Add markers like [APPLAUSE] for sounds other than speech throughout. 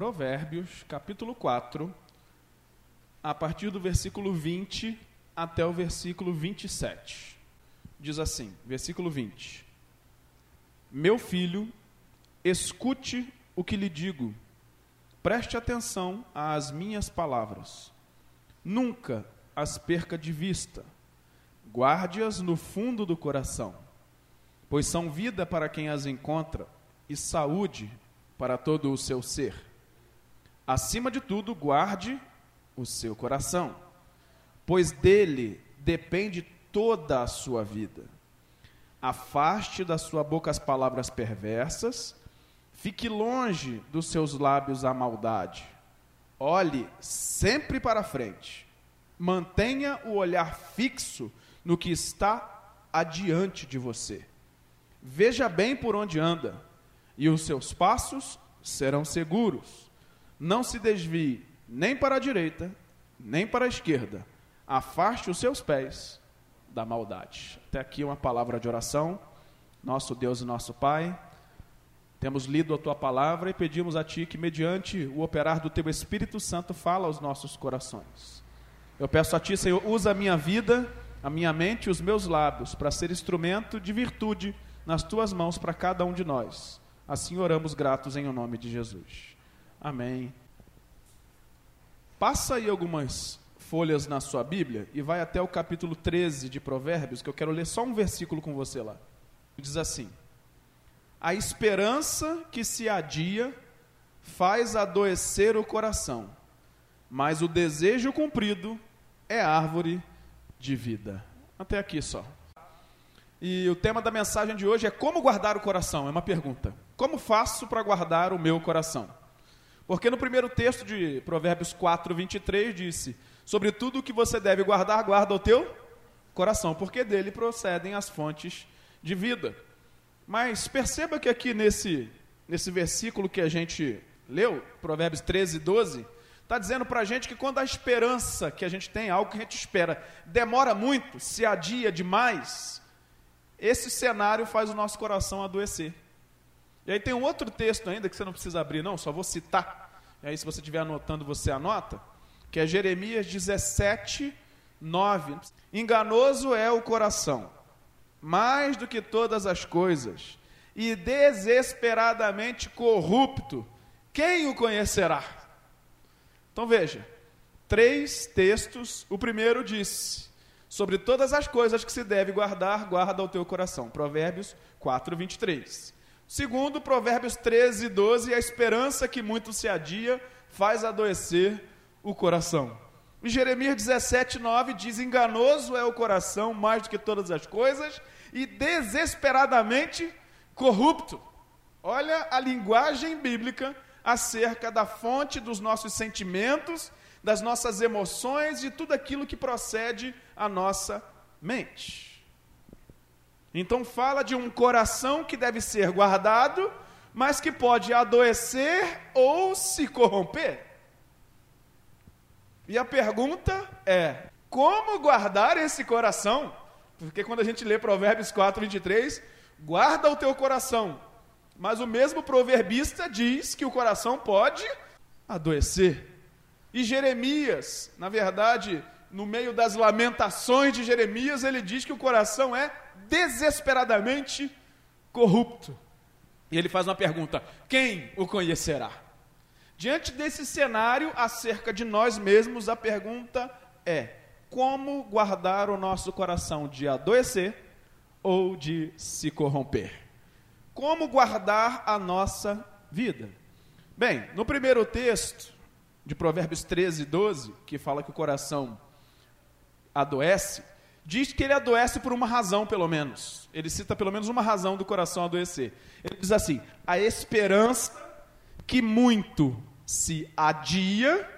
Provérbios, capítulo 4, a partir do versículo 20 até o versículo 27. Diz assim, versículo 20: Meu filho, escute o que lhe digo, preste atenção às minhas palavras. Nunca as perca de vista, guarde-as no fundo do coração, pois são vida para quem as encontra e saúde para todo o seu ser. Acima de tudo, guarde o seu coração, pois dele depende toda a sua vida. Afaste da sua boca as palavras perversas, fique longe dos seus lábios a maldade. Olhe sempre para frente. Mantenha o olhar fixo no que está adiante de você. Veja bem por onde anda, e os seus passos serão seguros. Não se desvie nem para a direita, nem para a esquerda. Afaste os seus pés da maldade. Até aqui uma palavra de oração. Nosso Deus e nosso Pai, temos lido a tua palavra e pedimos a ti que, mediante o operar do teu Espírito Santo, fala aos nossos corações. Eu peço a ti, Senhor, usa a minha vida, a minha mente e os meus lábios para ser instrumento de virtude nas tuas mãos para cada um de nós. Assim oramos gratos em o nome de Jesus. Amém. Passa aí algumas folhas na sua Bíblia e vai até o capítulo 13 de Provérbios, que eu quero ler só um versículo com você lá. Diz assim: A esperança que se adia faz adoecer o coração, mas o desejo cumprido é árvore de vida. Até aqui só. E o tema da mensagem de hoje é como guardar o coração? É uma pergunta. Como faço para guardar o meu coração? Porque no primeiro texto de Provérbios 4, 23 disse: Sobre tudo o que você deve guardar, guarda o teu coração, porque dele procedem as fontes de vida. Mas perceba que aqui nesse, nesse versículo que a gente leu, Provérbios 13, 12, está dizendo para a gente que quando a esperança que a gente tem, algo que a gente espera, demora muito, se adia demais, esse cenário faz o nosso coração adoecer. E aí tem um outro texto ainda que você não precisa abrir, não, só vou citar. E aí, se você estiver anotando, você anota, que é Jeremias 17, 9. Enganoso é o coração, mais do que todas as coisas, e desesperadamente corrupto. Quem o conhecerá? Então veja, três textos. O primeiro diz: sobre todas as coisas que se deve guardar, guarda o teu coração. Provérbios 4, 23. Segundo, Provérbios 13, 12, a esperança que muito se adia faz adoecer o coração. E Jeremias 17, 9 diz: Enganoso é o coração mais do que todas as coisas e desesperadamente corrupto. Olha a linguagem bíblica acerca da fonte dos nossos sentimentos, das nossas emoções e tudo aquilo que procede à nossa mente. Então fala de um coração que deve ser guardado, mas que pode adoecer ou se corromper. E a pergunta é: como guardar esse coração? Porque quando a gente lê Provérbios 4, 23, guarda o teu coração. Mas o mesmo proverbista diz que o coração pode adoecer. E Jeremias, na verdade, no meio das lamentações de Jeremias, ele diz que o coração é desesperadamente corrupto. E ele faz uma pergunta: quem o conhecerá? Diante desse cenário acerca de nós mesmos, a pergunta é: como guardar o nosso coração de adoecer ou de se corromper? Como guardar a nossa vida? Bem, no primeiro texto de Provérbios 13, 12, que fala que o coração adoece, diz que ele adoece por uma razão, pelo menos. Ele cita pelo menos uma razão do coração adoecer. Ele diz assim: a esperança que muito se adia,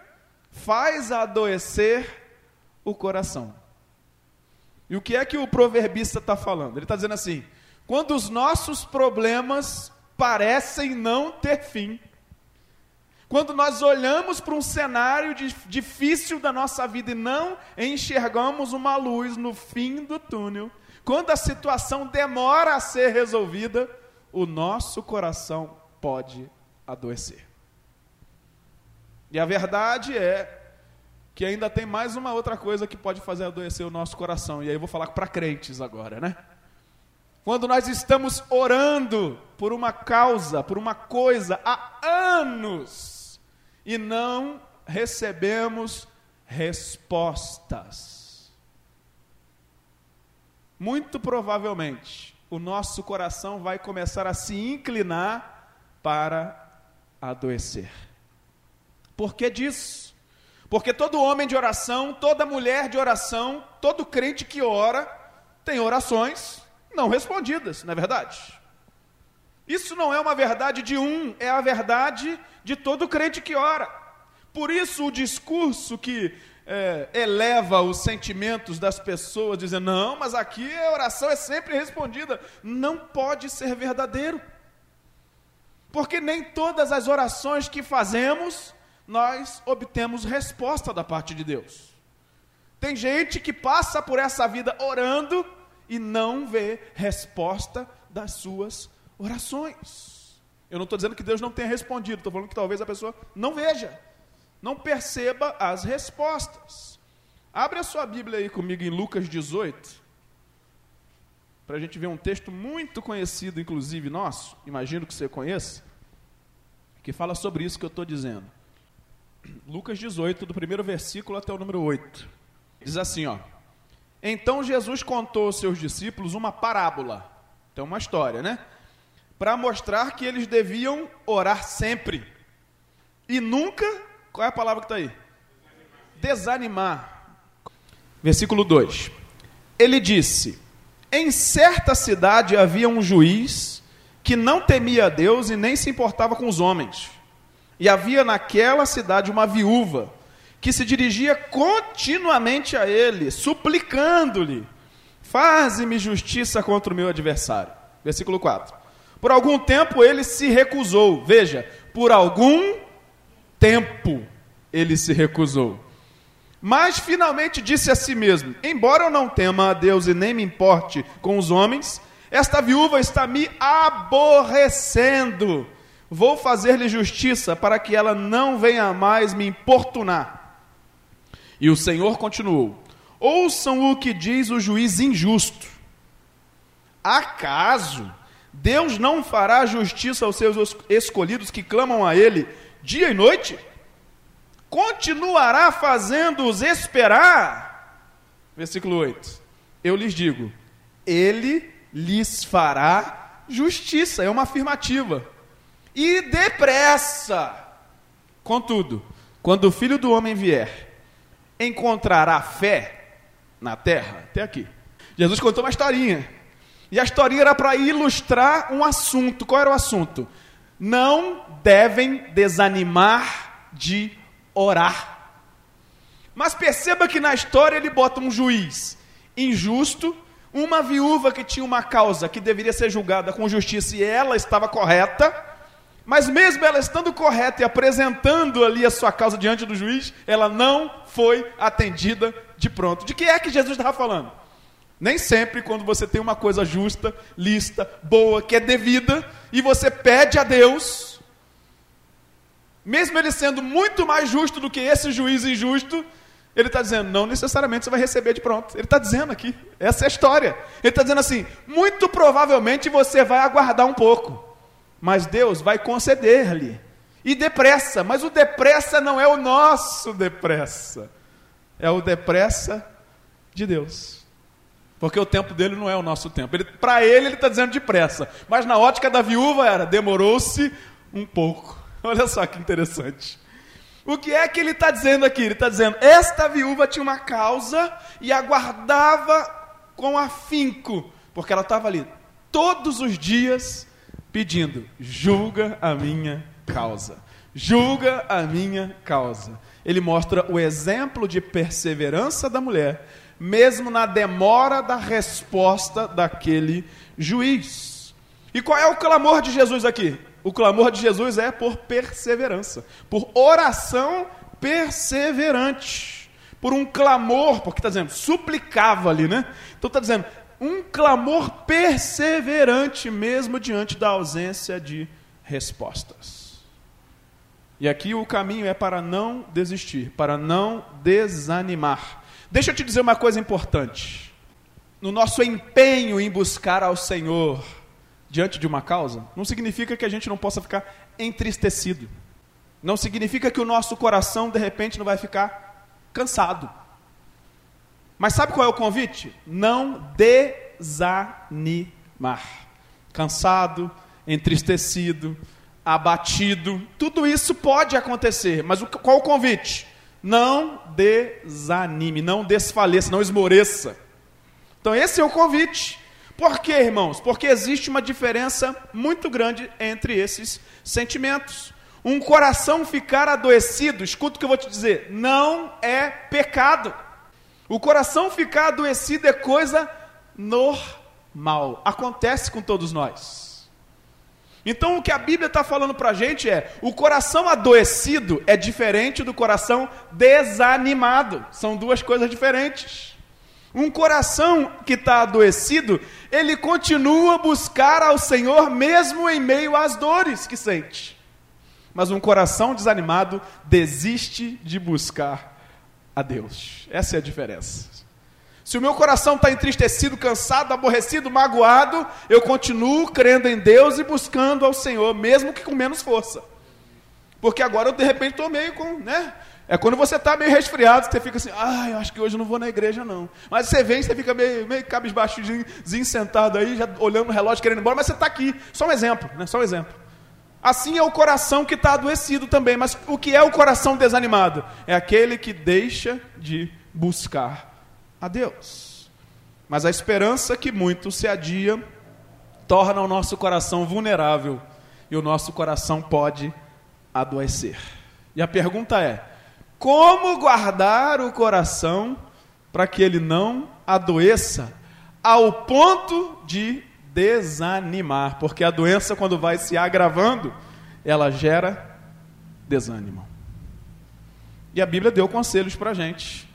faz adoecer o coração. E o que é que o proverbista está falando? Ele está dizendo assim: quando os nossos problemas parecem não ter fim, quando nós olhamos para um cenário de, difícil da nossa vida e não enxergamos uma luz no fim do túnel, quando a situação demora a ser resolvida, o nosso coração pode adoecer. E a verdade é que ainda tem mais uma outra coisa que pode fazer adoecer o nosso coração. E aí eu vou falar para crentes agora, né? Quando nós estamos orando por uma causa, por uma coisa há anos e não recebemos respostas. Muito provavelmente o nosso coração vai começar a se inclinar para adoecer. Por que disso? Porque todo homem de oração, toda mulher de oração, todo crente que ora, tem orações não respondidas, não é verdade? Isso não é uma verdade de um, é a verdade de todo crente que ora. Por isso, o discurso que é, eleva os sentimentos das pessoas, dizendo, não, mas aqui a oração é sempre respondida, não pode ser verdadeiro. Porque nem todas as orações que fazemos nós obtemos resposta da parte de Deus. Tem gente que passa por essa vida orando e não vê resposta das suas orações. Eu não estou dizendo que Deus não tenha respondido, estou falando que talvez a pessoa não veja, não perceba as respostas. Abre a sua Bíblia aí comigo em Lucas 18, para a gente ver um texto muito conhecido, inclusive nosso, imagino que você conheça, que fala sobre isso que eu estou dizendo. Lucas 18, do primeiro versículo até o número 8. Diz assim, ó. Então Jesus contou aos seus discípulos uma parábola. Então, uma história, né? Para mostrar que eles deviam orar sempre. E nunca, qual é a palavra que está aí? Desanimar. Versículo 2. Ele disse: Em certa cidade havia um juiz que não temia a Deus e nem se importava com os homens. E havia naquela cidade uma viúva que se dirigia continuamente a ele, suplicando-lhe: Faze-me justiça contra o meu adversário. Versículo 4. Por algum tempo ele se recusou. Veja, por algum tempo ele se recusou. Mas finalmente disse a si mesmo: Embora eu não tema a Deus e nem me importe com os homens, esta viúva está me aborrecendo Vou fazer-lhe justiça para que ela não venha mais me importunar. E o Senhor continuou: Ouçam o que diz o juiz injusto. Acaso Deus não fará justiça aos seus escolhidos que clamam a Ele dia e noite? Continuará fazendo-os esperar? Versículo 8. Eu lhes digo: Ele lhes fará justiça. É uma afirmativa e depressa. Contudo, quando o filho do homem vier, encontrará fé na terra? Até aqui. Jesus contou uma historinha. E a historinha era para ilustrar um assunto. Qual era o assunto? Não devem desanimar de orar. Mas perceba que na história ele bota um juiz injusto, uma viúva que tinha uma causa que deveria ser julgada com justiça e ela estava correta mas mesmo ela estando correta e apresentando ali a sua causa diante do juiz, ela não foi atendida de pronto. De que é que Jesus estava falando? Nem sempre, quando você tem uma coisa justa, lista, boa, que é devida, e você pede a Deus, mesmo ele sendo muito mais justo do que esse juiz injusto, ele está dizendo, não necessariamente você vai receber de pronto. Ele está dizendo aqui, essa é a história. Ele está dizendo assim, muito provavelmente você vai aguardar um pouco mas Deus vai conceder-lhe. E depressa, mas o depressa não é o nosso depressa, é o depressa de Deus. Porque o tempo dele não é o nosso tempo. Para ele, ele está dizendo depressa. Mas na ótica da viúva era, demorou-se um pouco. [LAUGHS] Olha só que interessante. O que é que ele está dizendo aqui? Ele está dizendo: esta viúva tinha uma causa e aguardava com afinco, porque ela estava ali todos os dias pedindo: julga a minha causa. Julga a minha causa. Ele mostra o exemplo de perseverança da mulher, mesmo na demora da resposta daquele juiz. E qual é o clamor de Jesus aqui? O clamor de Jesus é por perseverança, por oração perseverante, por um clamor, porque está dizendo, suplicava ali, né? Então está dizendo, um clamor perseverante mesmo diante da ausência de respostas. E aqui o caminho é para não desistir, para não desanimar. Deixa eu te dizer uma coisa importante. No nosso empenho em buscar ao Senhor diante de uma causa, não significa que a gente não possa ficar entristecido. Não significa que o nosso coração de repente não vai ficar cansado. Mas sabe qual é o convite? Não desanimar. Cansado, entristecido, abatido, tudo isso pode acontecer, mas qual o convite? Não desanime, não desfaleça, não esmoreça. Então, esse é o convite. Por quê, irmãos? Porque existe uma diferença muito grande entre esses sentimentos. Um coração ficar adoecido, escuta o que eu vou te dizer, não é pecado. O coração ficar adoecido é coisa normal, acontece com todos nós. Então o que a Bíblia está falando para a gente é: o coração adoecido é diferente do coração desanimado. São duas coisas diferentes. Um coração que está adoecido, ele continua a buscar ao Senhor mesmo em meio às dores que sente. Mas um coração desanimado desiste de buscar a Deus. Essa é a diferença. Se o meu coração está entristecido, cansado, aborrecido, magoado, eu continuo crendo em Deus e buscando ao Senhor, mesmo que com menos força. Porque agora eu de repente estou meio com, né? É quando você está meio resfriado, você fica assim, ah, eu acho que hoje eu não vou na igreja não. Mas você vem, você fica meio, meio cabisbaixozinho, sentado aí, já olhando no relógio, querendo ir embora, mas você está aqui. Só um exemplo, né? Só um exemplo. Assim é o coração que está adoecido também. Mas o que é o coração desanimado? É aquele que deixa de buscar a Deus. Mas a esperança que muito se adia torna o nosso coração vulnerável e o nosso coração pode adoecer. E a pergunta é: como guardar o coração para que ele não adoeça ao ponto de desanimar? Porque a doença, quando vai se agravando, ela gera desânimo. E a Bíblia deu conselhos para a gente.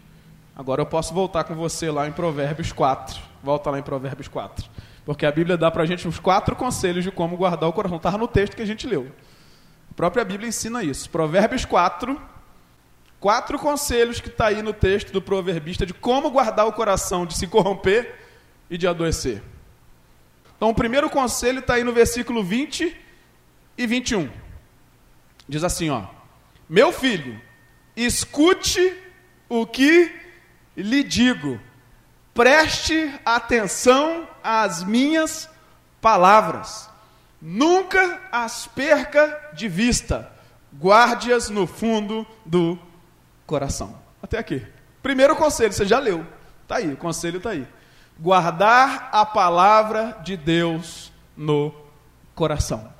Agora eu posso voltar com você lá em Provérbios 4. Volta lá em Provérbios 4. Porque a Bíblia dá para a gente uns quatro conselhos de como guardar o coração. Estava no texto que a gente leu. A própria Bíblia ensina isso. Provérbios 4. Quatro conselhos que está aí no texto do proverbista de como guardar o coração de se corromper e de adoecer. Então, o primeiro conselho está aí no versículo 20 e 21. Diz assim: ó, Meu filho, escute o que lhe digo: preste atenção às minhas palavras, nunca as perca de vista, guarde-as no fundo do coração. Até aqui. Primeiro conselho, você já leu. Está aí, o conselho está aí. Guardar a palavra de Deus no coração.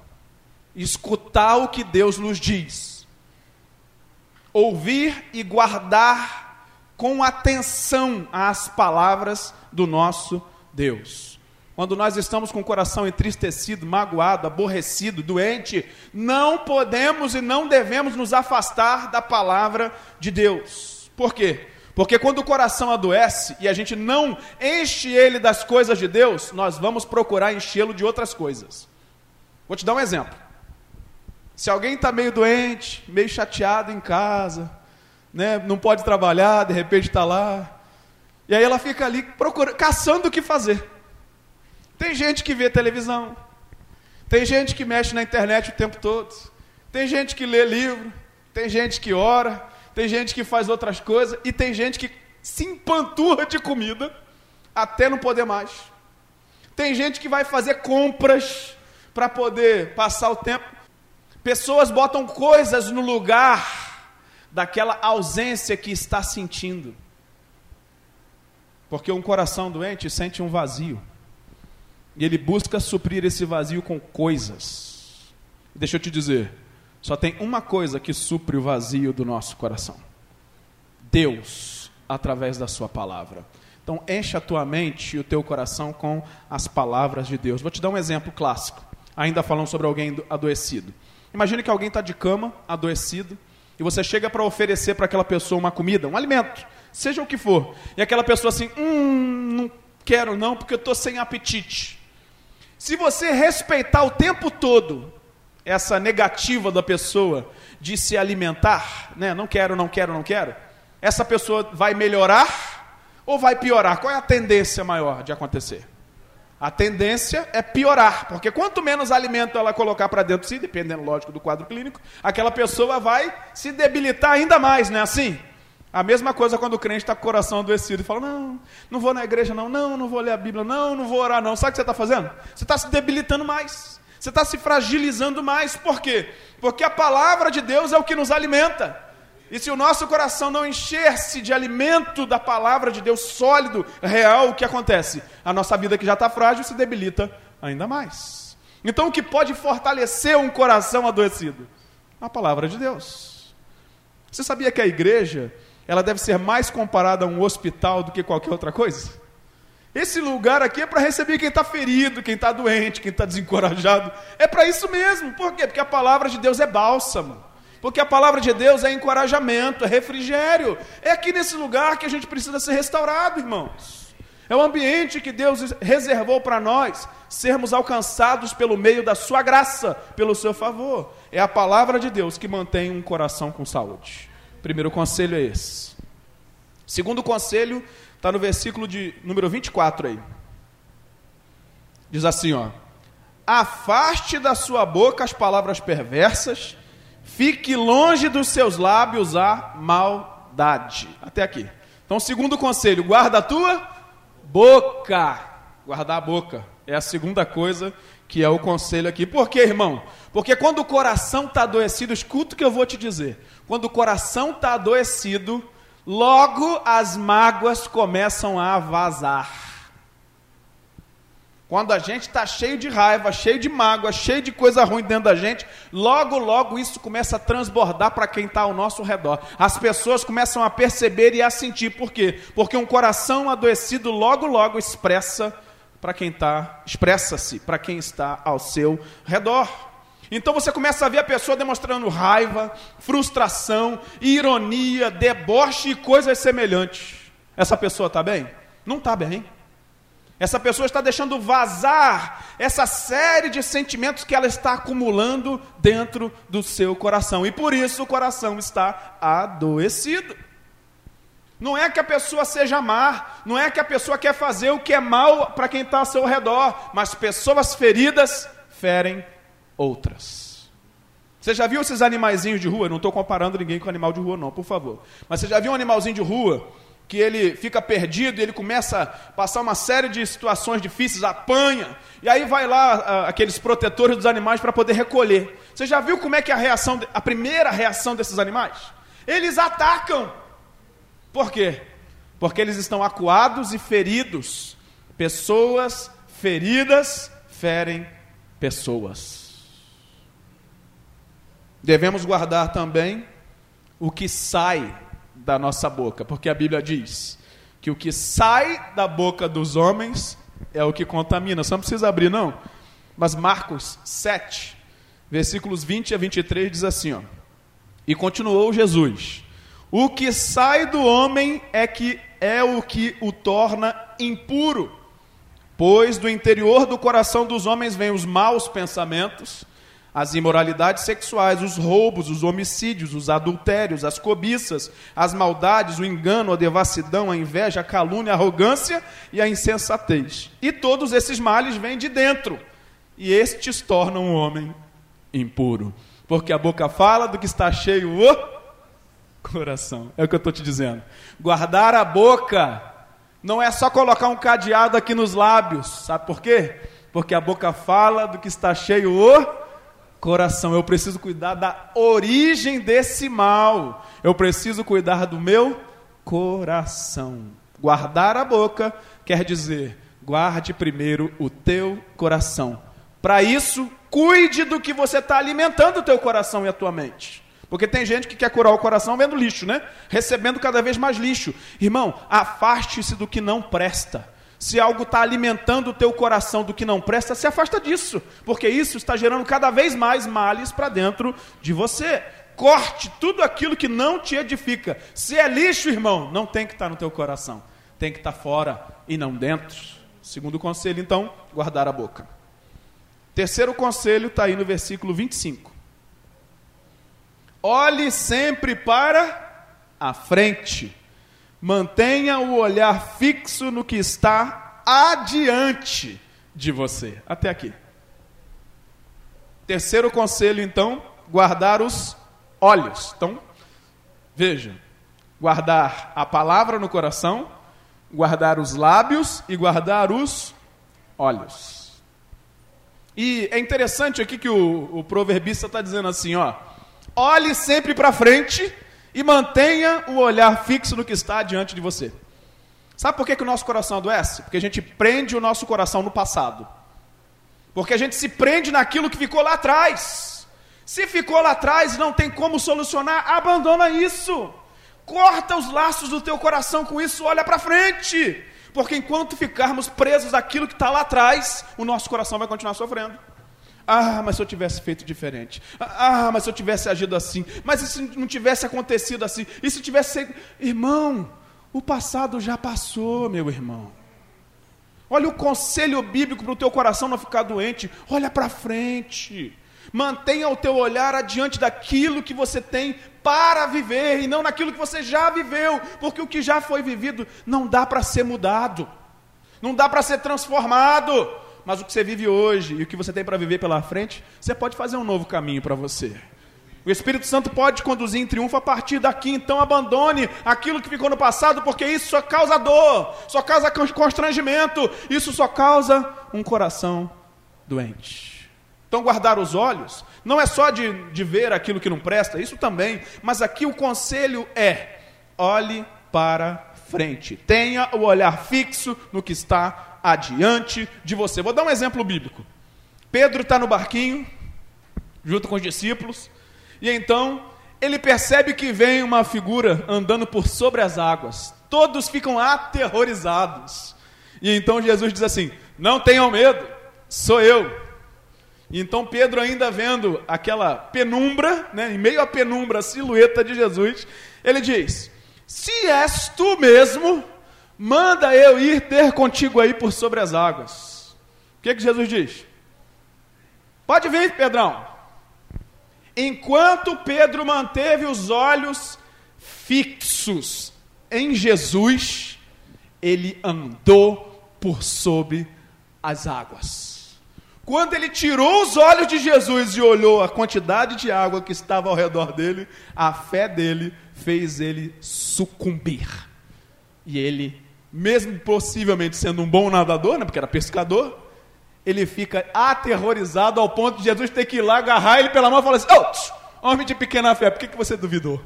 Escutar o que Deus nos diz. Ouvir e guardar com atenção às palavras do nosso Deus. Quando nós estamos com o coração entristecido, magoado, aborrecido, doente, não podemos e não devemos nos afastar da palavra de Deus. Por quê? Porque quando o coração adoece e a gente não enche ele das coisas de Deus, nós vamos procurar enchê-lo de outras coisas. Vou te dar um exemplo. Se alguém está meio doente, meio chateado em casa, né, não pode trabalhar, de repente está lá. E aí ela fica ali procurando, caçando o que fazer. Tem gente que vê televisão, tem gente que mexe na internet o tempo todo, tem gente que lê livro, tem gente que ora, tem gente que faz outras coisas, e tem gente que se empanturra de comida até não poder mais. Tem gente que vai fazer compras para poder passar o tempo. Pessoas botam coisas no lugar daquela ausência que está sentindo. Porque um coração doente sente um vazio. E ele busca suprir esse vazio com coisas. Deixa eu te dizer, só tem uma coisa que supre o vazio do nosso coração: Deus, através da Sua palavra. Então, enche a tua mente e o teu coração com as palavras de Deus. Vou te dar um exemplo clássico, ainda falando sobre alguém adoecido. Imagine que alguém está de cama, adoecido, e você chega para oferecer para aquela pessoa uma comida, um alimento, seja o que for, e aquela pessoa assim, hum, não quero não, porque eu estou sem apetite. Se você respeitar o tempo todo essa negativa da pessoa de se alimentar, né? Não quero, não quero, não quero. Essa pessoa vai melhorar ou vai piorar? Qual é a tendência maior de acontecer? A tendência é piorar, porque quanto menos alimento ela colocar para dentro de si, dependendo, lógico, do quadro clínico, aquela pessoa vai se debilitar ainda mais, não é assim? A mesma coisa quando o crente está com o coração adoecido e fala: Não, não vou na igreja, não, não, não vou ler a Bíblia, não, não vou orar, não. Sabe o que você está fazendo? Você está se debilitando mais, você está se fragilizando mais. Por quê? Porque a palavra de Deus é o que nos alimenta. E se o nosso coração não encher-se de alimento da palavra de Deus sólido, real, o que acontece? A nossa vida que já está frágil se debilita ainda mais. Então, o que pode fortalecer um coração adoecido? A palavra de Deus. Você sabia que a igreja ela deve ser mais comparada a um hospital do que qualquer outra coisa? Esse lugar aqui é para receber quem está ferido, quem está doente, quem está desencorajado. É para isso mesmo. Por quê? Porque a palavra de Deus é bálsamo. Porque a palavra de Deus é encorajamento, é refrigério. É aqui nesse lugar que a gente precisa ser restaurado, irmãos. É o ambiente que Deus reservou para nós sermos alcançados pelo meio da sua graça, pelo seu favor. É a palavra de Deus que mantém um coração com saúde. Primeiro conselho é esse. Segundo conselho está no versículo de número 24 aí. Diz assim, ó: Afaste da sua boca as palavras perversas Fique longe dos seus lábios a maldade. Até aqui. Então, segundo conselho, guarda a tua boca. Guardar a boca. É a segunda coisa que é o conselho aqui. Por quê, irmão? Porque quando o coração está adoecido, escuta o que eu vou te dizer. Quando o coração está adoecido, logo as mágoas começam a vazar. Quando a gente está cheio de raiva, cheio de mágoa, cheio de coisa ruim dentro da gente, logo, logo isso começa a transbordar para quem está ao nosso redor. As pessoas começam a perceber e a sentir. Por quê? Porque um coração adoecido logo, logo expressa para quem está, expressa-se para quem está ao seu redor. Então você começa a ver a pessoa demonstrando raiva, frustração, ironia, deboche e coisas semelhantes. Essa pessoa está bem? Não está bem. Essa pessoa está deixando vazar essa série de sentimentos que ela está acumulando dentro do seu coração. E por isso o coração está adoecido. Não é que a pessoa seja má, não é que a pessoa quer fazer o que é mal para quem está ao seu redor, mas pessoas feridas ferem outras. Você já viu esses animaizinhos de rua? Não estou comparando ninguém com animal de rua, não, por favor. Mas você já viu um animalzinho de rua que ele fica perdido e ele começa a passar uma série de situações difíceis, apanha, e aí vai lá a, aqueles protetores dos animais para poder recolher. Você já viu como é que é a reação, a primeira reação desses animais? Eles atacam. Por quê? Porque eles estão acuados e feridos. Pessoas feridas ferem pessoas. Devemos guardar também o que sai da nossa boca, porque a Bíblia diz que o que sai da boca dos homens é o que contamina. Você não precisa abrir, não. Mas Marcos 7, versículos 20 a 23 diz assim: ó, E continuou Jesus: O que sai do homem é que é o que o torna impuro, pois do interior do coração dos homens vêm os maus pensamentos as imoralidades sexuais, os roubos, os homicídios, os adultérios, as cobiças, as maldades, o engano, a devassidão, a inveja, a calúnia, a arrogância e a insensatez. E todos esses males vêm de dentro, e estes tornam o homem impuro. Porque a boca fala do que está cheio o coração. É o que eu estou te dizendo. Guardar a boca não é só colocar um cadeado aqui nos lábios, sabe por quê? Porque a boca fala do que está cheio o coração. Eu preciso cuidar da origem desse mal. Eu preciso cuidar do meu coração. Guardar a boca quer dizer guarde primeiro o teu coração. Para isso, cuide do que você está alimentando o teu coração e a tua mente. Porque tem gente que quer curar o coração vendo lixo, né? Recebendo cada vez mais lixo. Irmão, afaste-se do que não presta. Se algo está alimentando o teu coração do que não presta, se afasta disso, porque isso está gerando cada vez mais males para dentro de você. Corte tudo aquilo que não te edifica. Se é lixo, irmão, não tem que estar tá no teu coração, tem que estar tá fora e não dentro. Segundo conselho, então, guardar a boca. Terceiro conselho está aí no versículo 25. Olhe sempre para a frente. Mantenha o olhar fixo no que está adiante de você. Até aqui. Terceiro conselho, então, guardar os olhos. Então, veja: guardar a palavra no coração, guardar os lábios e guardar os olhos. E é interessante aqui que o, o proverbista está dizendo assim: ó, olhe sempre para frente e mantenha o olhar fixo no que está diante de você. Sabe por que, que o nosso coração adoece? Porque a gente prende o nosso coração no passado. Porque a gente se prende naquilo que ficou lá atrás. Se ficou lá atrás e não tem como solucionar, abandona isso. Corta os laços do teu coração com isso, olha para frente. Porque enquanto ficarmos presos àquilo que está lá atrás, o nosso coração vai continuar sofrendo. Ah, mas se eu tivesse feito diferente. Ah, mas se eu tivesse agido assim. Mas se não tivesse acontecido assim? E se tivesse. Irmão, o passado já passou, meu irmão. Olha o conselho bíblico para o teu coração não ficar doente. Olha para frente. Mantenha o teu olhar adiante daquilo que você tem para viver e não naquilo que você já viveu, porque o que já foi vivido não dá para ser mudado, não dá para ser transformado. Mas o que você vive hoje e o que você tem para viver pela frente, você pode fazer um novo caminho para você. O Espírito Santo pode conduzir em triunfo a partir daqui, então abandone aquilo que ficou no passado, porque isso só causa dor, só causa constrangimento, isso só causa um coração doente. Então, guardar os olhos não é só de, de ver aquilo que não presta, isso também, mas aqui o conselho é: olhe para frente, tenha o olhar fixo no que está adiante de você. Vou dar um exemplo bíblico. Pedro está no barquinho, junto com os discípulos, e então ele percebe que vem uma figura andando por sobre as águas. Todos ficam aterrorizados. E então Jesus diz assim: Não tenham medo, sou eu. E então Pedro, ainda vendo aquela penumbra, né, em meio à penumbra, a silhueta de Jesus, ele diz: Se és tu mesmo, manda eu ir ter contigo aí por sobre as águas. O que, que Jesus diz? Pode vir, Pedrão. Enquanto Pedro manteve os olhos fixos em Jesus, ele andou por sobre as águas. Quando ele tirou os olhos de Jesus e olhou a quantidade de água que estava ao redor dele, a fé dele fez ele sucumbir. E ele, mesmo possivelmente sendo um bom nadador, né, porque era pescador, ele fica aterrorizado ao ponto de Jesus ter que ir lá agarrar ele pela mão e falar assim: oh, homem de pequena fé, por que, que você duvidou?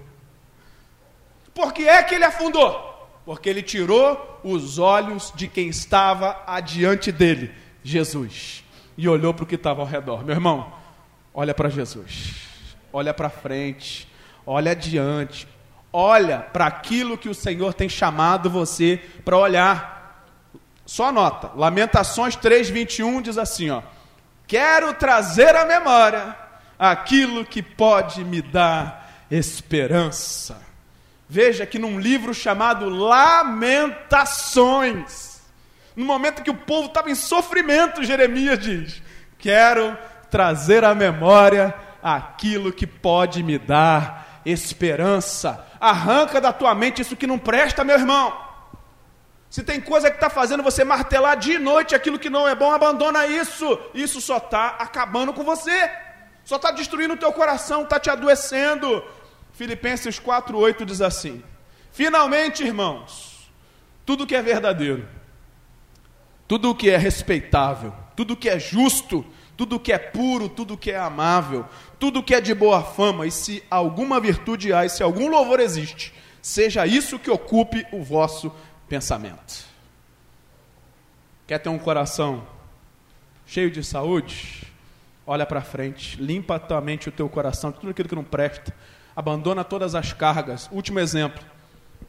Por que é que ele afundou? Porque ele tirou os olhos de quem estava adiante dele, Jesus, e olhou para o que estava ao redor. Meu irmão, olha para Jesus, olha para frente, olha adiante, olha para aquilo que o Senhor tem chamado você para olhar. Só anota. Lamentações 3:21 diz assim, ó: Quero trazer à memória aquilo que pode me dar esperança. Veja que num livro chamado Lamentações, no momento que o povo estava em sofrimento, Jeremias diz: Quero trazer à memória aquilo que pode me dar esperança. Arranca da tua mente isso que não presta, meu irmão. Se tem coisa que está fazendo você martelar dia e noite aquilo que não é bom, abandona isso. Isso só está acabando com você. Só está destruindo o teu coração, está te adoecendo. Filipenses 4,8 diz assim: Finalmente, irmãos, tudo que é verdadeiro, tudo que é respeitável, tudo que é justo, tudo que é puro, tudo que é amável, tudo que é de boa fama, e se alguma virtude há, e se algum louvor existe, seja isso que ocupe o vosso pensamento. Quer ter um coração cheio de saúde? Olha para frente, limpa tua mente, o teu coração, tudo aquilo que não presta. Abandona todas as cargas. Último exemplo.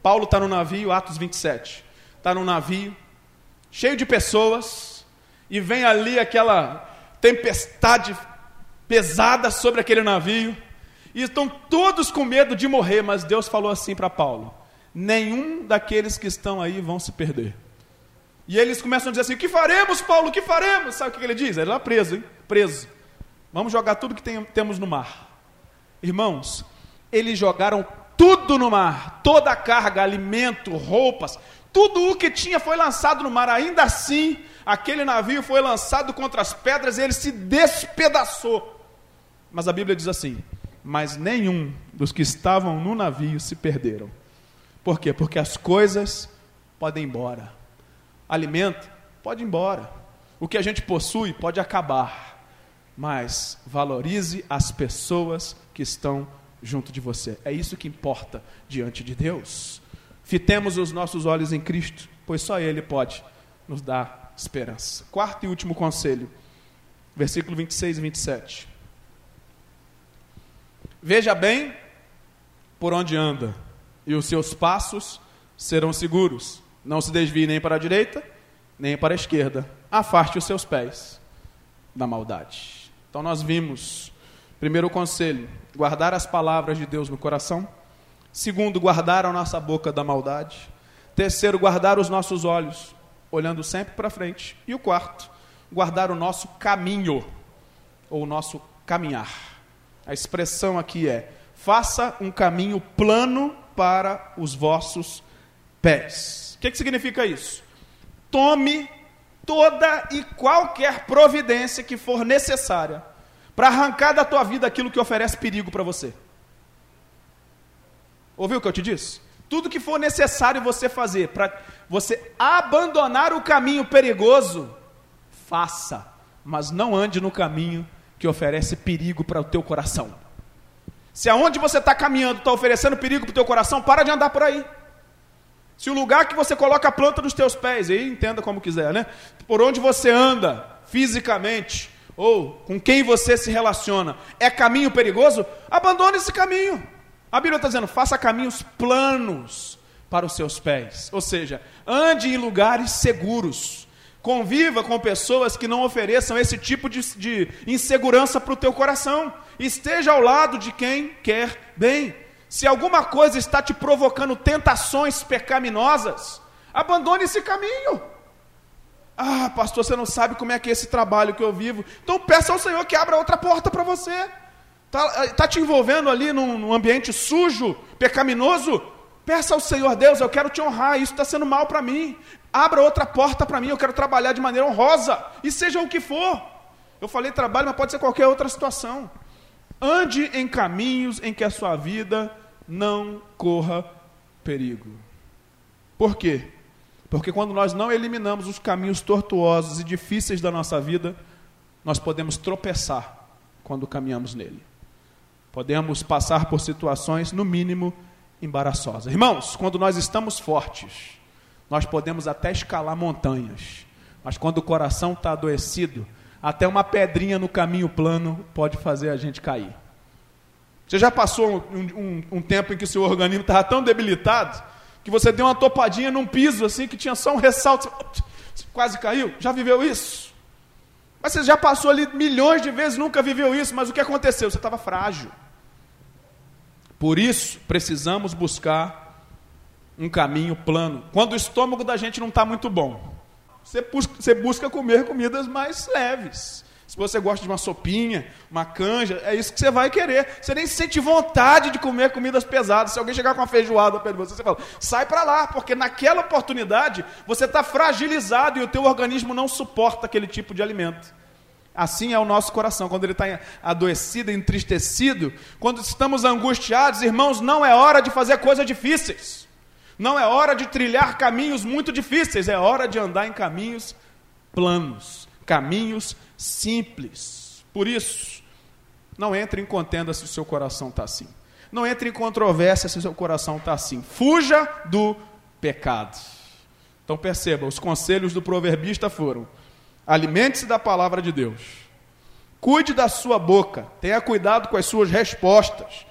Paulo está no navio, Atos 27. Está no navio, cheio de pessoas, e vem ali aquela tempestade pesada sobre aquele navio, e estão todos com medo de morrer, mas Deus falou assim para Paulo: nenhum daqueles que estão aí vão se perder. E eles começam a dizer assim: O que faremos, Paulo? O que faremos? Sabe o que ele diz? Ele lá preso, hein? Preso. Vamos jogar tudo que tem, temos no mar. Irmãos, eles jogaram tudo no mar, toda a carga, alimento, roupas, tudo o que tinha foi lançado no mar. Ainda assim, aquele navio foi lançado contra as pedras e ele se despedaçou. Mas a Bíblia diz assim: Mas nenhum dos que estavam no navio se perderam. Por quê? Porque as coisas podem ir embora. Alimento pode ir embora. O que a gente possui pode acabar. Mas valorize as pessoas que estão junto de você. É isso que importa diante de Deus. Fitemos os nossos olhos em Cristo, pois só Ele pode nos dar esperança. Quarto e último conselho, versículo 26 e 27. Veja bem por onde anda, e os seus passos serão seguros. Não se desvie nem para a direita, nem para a esquerda. Afaste os seus pés da maldade. Então nós vimos, primeiro conselho, guardar as palavras de Deus no coração. Segundo, guardar a nossa boca da maldade. Terceiro, guardar os nossos olhos, olhando sempre para frente. E o quarto, guardar o nosso caminho, ou o nosso caminhar. A expressão aqui é: faça um caminho plano para os vossos pés. O que, que significa isso? Tome toda e qualquer providência que for necessária para arrancar da tua vida aquilo que oferece perigo para você. Ouviu o que eu te disse? Tudo que for necessário você fazer para você abandonar o caminho perigoso, faça, mas não ande no caminho que oferece perigo para o teu coração. Se aonde você está caminhando está oferecendo perigo para o teu coração, para de andar por aí. Se o lugar que você coloca a planta dos teus pés, aí entenda como quiser, né? Por onde você anda fisicamente, ou com quem você se relaciona, é caminho perigoso, abandone esse caminho. A Bíblia está dizendo: faça caminhos planos para os seus pés. Ou seja, ande em lugares seguros. Conviva com pessoas que não ofereçam esse tipo de, de insegurança para o teu coração. Esteja ao lado de quem quer bem. Se alguma coisa está te provocando tentações pecaminosas, abandone esse caminho. Ah, pastor, você não sabe como é que é esse trabalho que eu vivo. Então peça ao Senhor que abra outra porta para você. Está tá te envolvendo ali num, num, ambiente sujo, pecaminoso? Peça ao Senhor, Deus, eu quero te honrar, isso está sendo mal para mim. Abra outra porta para mim, eu quero trabalhar de maneira honrosa, e seja o que for. Eu falei trabalho, mas pode ser qualquer outra situação. Ande em caminhos em que a sua vida não corra perigo. Por quê? Porque quando nós não eliminamos os caminhos tortuosos e difíceis da nossa vida, nós podemos tropeçar quando caminhamos nele podemos passar por situações, no mínimo, embaraçosas. Irmãos, quando nós estamos fortes, nós podemos até escalar montanhas, mas quando o coração está adoecido, até uma pedrinha no caminho plano pode fazer a gente cair. Você já passou um, um, um tempo em que seu organismo estava tão debilitado que você deu uma topadinha num piso assim que tinha só um ressalto, quase caiu? Já viveu isso? Mas você já passou ali milhões de vezes, nunca viveu isso, mas o que aconteceu? Você estava frágil. Por isso, precisamos buscar um caminho plano. Quando o estômago da gente não está muito bom, você busca, você busca comer comidas mais leves. Se você gosta de uma sopinha, uma canja, é isso que você vai querer. Você nem sente vontade de comer comidas pesadas. Se alguém chegar com uma feijoada perto de você, você fala, sai para lá, porque naquela oportunidade você está fragilizado e o teu organismo não suporta aquele tipo de alimento. Assim é o nosso coração, quando ele está adoecido, entristecido, quando estamos angustiados, irmãos, não é hora de fazer coisas difíceis, não é hora de trilhar caminhos muito difíceis, é hora de andar em caminhos planos, caminhos simples. Por isso, não entre em contenda se o seu coração está assim, não entre em controvérsia se o seu coração está assim, fuja do pecado. Então perceba, os conselhos do proverbista foram Alimente-se da palavra de Deus. Cuide da sua boca. Tenha cuidado com as suas respostas.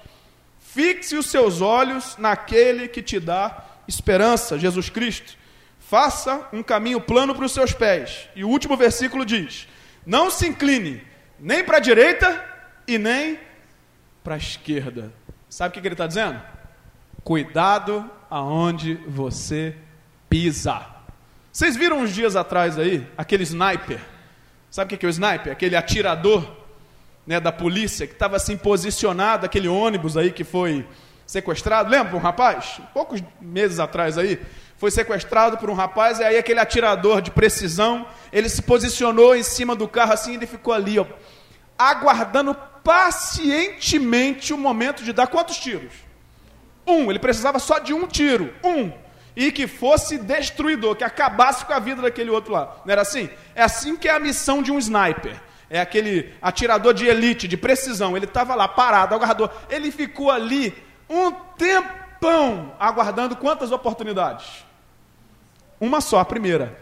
Fixe os seus olhos naquele que te dá esperança, Jesus Cristo. Faça um caminho plano para os seus pés. E o último versículo diz: Não se incline nem para a direita e nem para a esquerda. Sabe o que ele está dizendo? Cuidado aonde você pisa. Vocês viram uns dias atrás aí, aquele sniper? Sabe o que é o sniper? Aquele atirador né, da polícia que estava assim posicionado, aquele ônibus aí que foi sequestrado. Lembra um rapaz? Poucos meses atrás aí, foi sequestrado por um rapaz, e aí aquele atirador de precisão, ele se posicionou em cima do carro assim, e ele ficou ali, ó, aguardando pacientemente o momento de dar quantos tiros? Um, ele precisava só de um tiro, um, e que fosse destruidor, que acabasse com a vida daquele outro lá. Não era assim? É assim que é a missão de um sniper. É aquele atirador de elite, de precisão. Ele estava lá parado, aguardou. Ele ficou ali um tempão aguardando quantas oportunidades? Uma só, a primeira.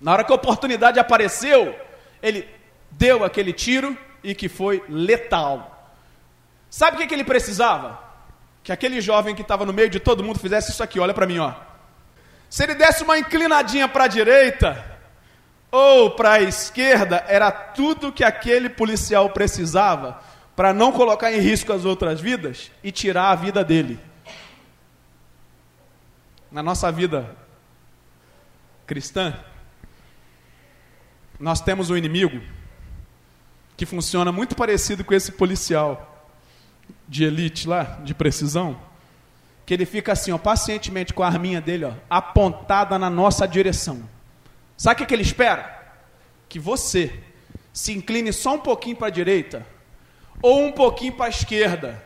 Na hora que a oportunidade apareceu, ele deu aquele tiro e que foi letal. Sabe o que, que ele precisava? Que aquele jovem que estava no meio de todo mundo fizesse isso aqui, olha para mim, ó. Se ele desse uma inclinadinha para a direita ou para a esquerda, era tudo que aquele policial precisava para não colocar em risco as outras vidas e tirar a vida dele. Na nossa vida cristã, nós temos um inimigo que funciona muito parecido com esse policial de elite lá, de precisão, que ele fica assim, ó, pacientemente com a arminha dele, ó, apontada na nossa direção. Sabe o que, que ele espera? Que você se incline só um pouquinho para a direita ou um pouquinho para a esquerda,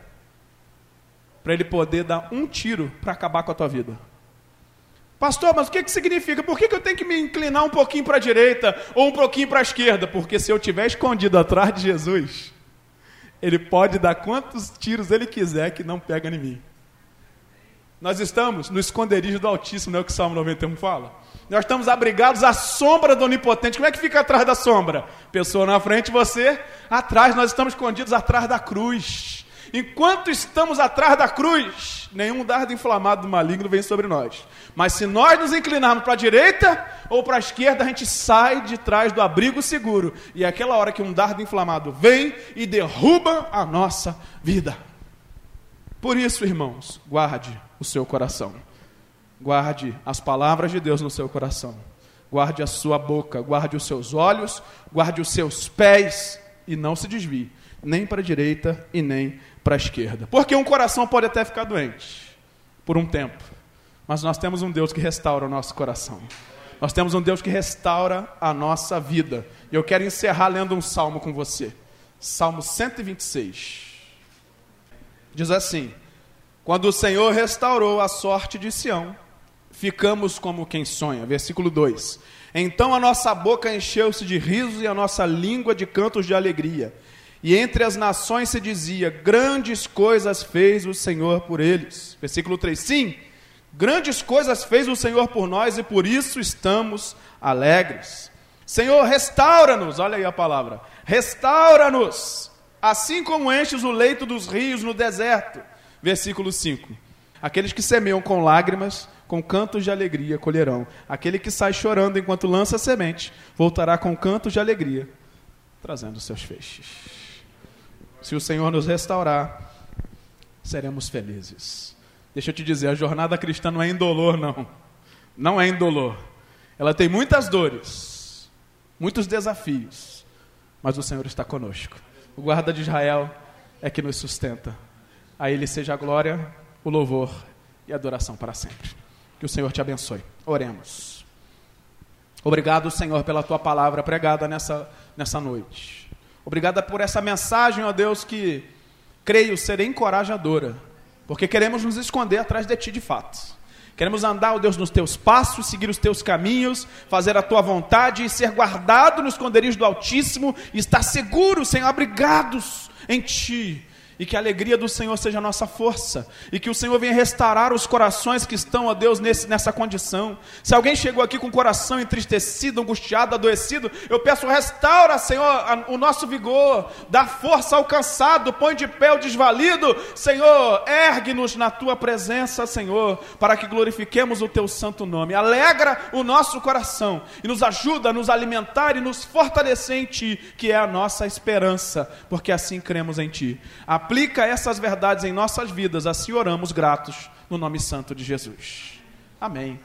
para ele poder dar um tiro para acabar com a tua vida. Pastor, mas o que, que significa? Por que, que eu tenho que me inclinar um pouquinho para a direita ou um pouquinho para a esquerda? Porque se eu estiver escondido atrás de Jesus, ele pode dar quantos tiros ele quiser que não pega em mim. Nós estamos no esconderijo do Altíssimo, não é o que o Salmo 91 fala? Nós estamos abrigados à sombra do Onipotente. Como é que fica atrás da sombra? Pessoa na frente, você atrás. Nós estamos escondidos atrás da cruz. Enquanto estamos atrás da cruz, nenhum dardo inflamado do maligno vem sobre nós. Mas se nós nos inclinarmos para a direita ou para a esquerda, a gente sai de trás do abrigo seguro. E é aquela hora que um dardo inflamado vem e derruba a nossa vida. Por isso, irmãos, guarde o seu coração. Guarde as palavras de Deus no seu coração. Guarde a sua boca, guarde os seus olhos, guarde os seus pés e não se desvie, nem para a direita e nem para a esquerda. Porque um coração pode até ficar doente por um tempo, mas nós temos um Deus que restaura o nosso coração. Nós temos um Deus que restaura a nossa vida. E eu quero encerrar lendo um salmo com você. Salmo 126. Diz assim: Quando o Senhor restaurou a sorte de Sião, ficamos como quem sonha. Versículo 2. Então a nossa boca encheu-se de risos e a nossa língua de cantos de alegria. E entre as nações se dizia: Grandes coisas fez o Senhor por eles. Versículo 3: Sim, grandes coisas fez o Senhor por nós e por isso estamos alegres. Senhor, restaura-nos, olha aí a palavra: restaura-nos, assim como enches o leito dos rios no deserto. Versículo 5: Aqueles que semeiam com lágrimas, com cantos de alegria colherão. Aquele que sai chorando enquanto lança semente, voltará com cantos de alegria, trazendo seus feixes. Se o Senhor nos restaurar, seremos felizes. Deixa eu te dizer, a jornada cristã não é indolor, não. Não é indolor. Ela tem muitas dores, muitos desafios, mas o Senhor está conosco. O guarda de Israel é que nos sustenta. A Ele seja a glória, o louvor e a adoração para sempre. Que o Senhor te abençoe. Oremos. Obrigado, Senhor, pela tua palavra pregada nessa, nessa noite. Obrigada por essa mensagem, ó Deus, que creio ser encorajadora, porque queremos nos esconder atrás de Ti de fato. Queremos andar, ó Deus, nos Teus passos, seguir os Teus caminhos, fazer a Tua vontade e ser guardado no esconderijo do Altíssimo e estar seguros, Senhor, abrigados em Ti e que a alegria do Senhor seja a nossa força, e que o Senhor venha restaurar os corações que estão, ó Deus, nesse, nessa condição. Se alguém chegou aqui com o coração entristecido, angustiado, adoecido, eu peço, restaura, Senhor, a, o nosso vigor, dá força ao cansado, põe de pé o desvalido, Senhor, ergue-nos na tua presença, Senhor, para que glorifiquemos o teu santo nome. Alegra o nosso coração e nos ajuda a nos alimentar e nos fortalecer em ti, que é a nossa esperança, porque assim cremos em ti. A Aplica essas verdades em nossas vidas, assim oramos gratos, no nome santo de Jesus. Amém.